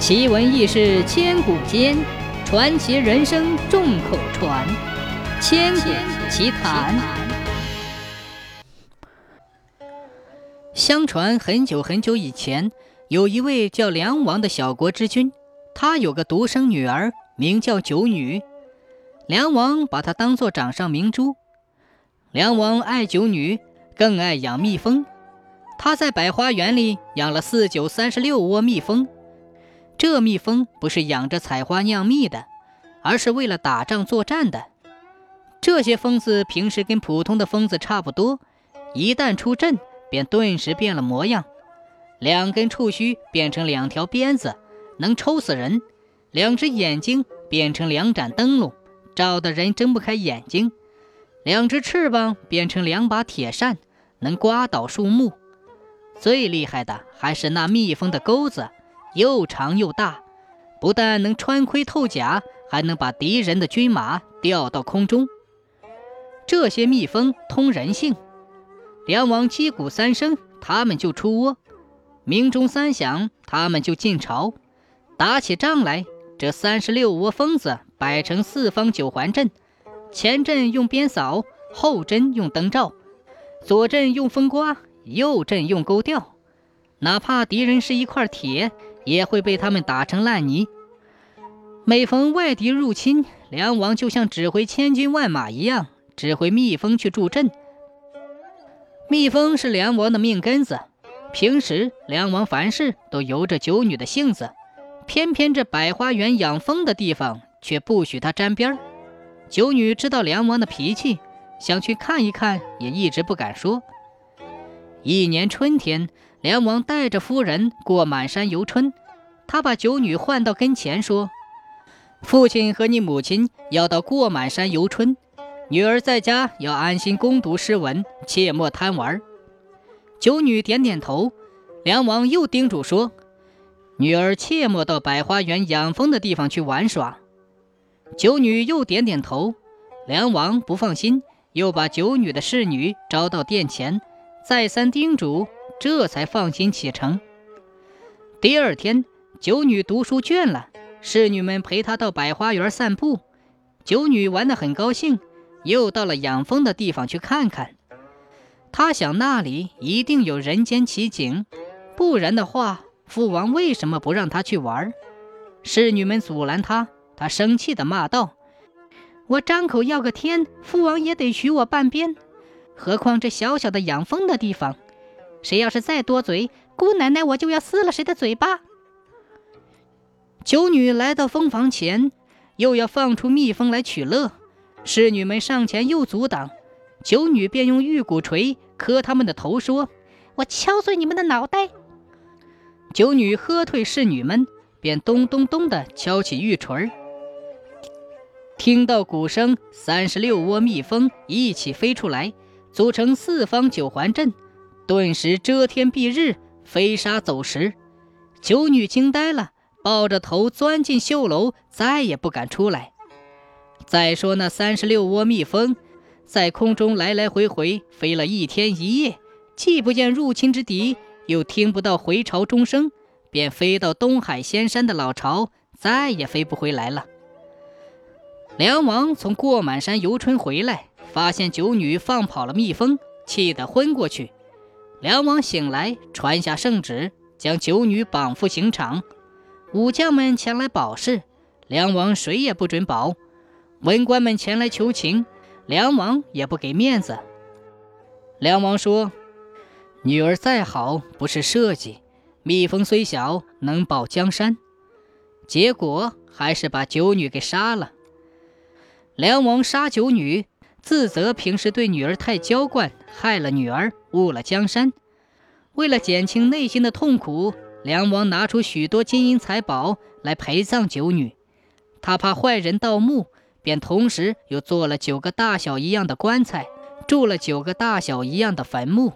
奇闻异事千古间，传奇人生众口传。千古奇谈。相传很久很久以前，有一位叫梁王的小国之君，他有个独生女儿，名叫九女。梁王把她当做掌上明珠。梁王爱九女，更爱养蜜蜂。他在百花园里养了四九三十六窝蜜蜂。这蜜蜂不是养着采花酿蜜的，而是为了打仗作战的。这些蜂子平时跟普通的蜂子差不多，一旦出阵，便顿时变了模样。两根触须变成两条鞭子，能抽死人；两只眼睛变成两盏灯笼，照得人睁不开眼睛；两只翅膀变成两把铁扇，能刮倒树木。最厉害的还是那蜜蜂的钩子。又长又大，不但能穿盔透甲，还能把敌人的军马吊到空中。这些蜜蜂通人性，梁王击鼓三声，他们就出窝；鸣钟三响，他们就进巢。打起仗来，这三十六窝蜂子摆成四方九环阵，前阵用鞭扫，后阵用灯照，左阵用风刮，右阵用钩吊。哪怕敌人是一块铁。也会被他们打成烂泥。每逢外敌入侵，梁王就像指挥千军万马一样，指挥蜜蜂去助阵。蜜蜂是梁王的命根子，平时梁王凡事都由着九女的性子，偏偏这百花园养蜂的地方却不许他沾边儿。九女知道梁王的脾气，想去看一看，也一直不敢说。一年春天。梁王带着夫人过满山游春，他把九女唤到跟前说：“父亲和你母亲要到过满山游春，女儿在家要安心攻读诗文，切莫贪玩。”九女点点头。梁王又叮嘱说：“女儿切莫到百花园养蜂的地方去玩耍。”九女又点点头。梁王不放心，又把九女的侍女招到殿前，再三叮嘱。这才放心启程。第二天，九女读书倦了，侍女们陪她到百花园散步。九女玩得很高兴，又到了养蜂的地方去看看。她想那里一定有人间奇景，不然的话，父王为什么不让她去玩？侍女们阻拦她，她生气地骂道：“我张口要个天，父王也得许我半边，何况这小小的养蜂的地方？”谁要是再多嘴，姑奶奶我就要撕了谁的嘴巴！九女来到蜂房前，又要放出蜜蜂来取乐，侍女们上前又阻挡，九女便用玉鼓锤磕他们的头，说：“我敲碎你们的脑袋！”九女喝退侍女们，便咚咚咚地敲起玉锤。听到鼓声，三十六窝蜜蜂一起飞出来，组成四方九环阵。顿时遮天蔽日，飞沙走石，九女惊呆了，抱着头钻进绣楼，再也不敢出来。再说那三十六窝蜜蜂，在空中来来回回飞了一天一夜，既不见入侵之敌，又听不到回巢钟声，便飞到东海仙山的老巢，再也飞不回来了。梁王从过满山游春回来，发现九女放跑了蜜蜂，气得昏过去。梁王醒来，传下圣旨，将九女绑赴刑场。武将们前来保释，梁王谁也不准保。文官们前来求情，梁王也不给面子。梁王说：“女儿再好，不是设计；蜜蜂虽小，能保江山。”结果还是把九女给杀了。梁王杀九女。自责平时对女儿太娇惯，害了女儿，误了江山。为了减轻内心的痛苦，梁王拿出许多金银财宝来陪葬九女。他怕坏人盗墓，便同时又做了九个大小一样的棺材，筑了九个大小一样的坟墓。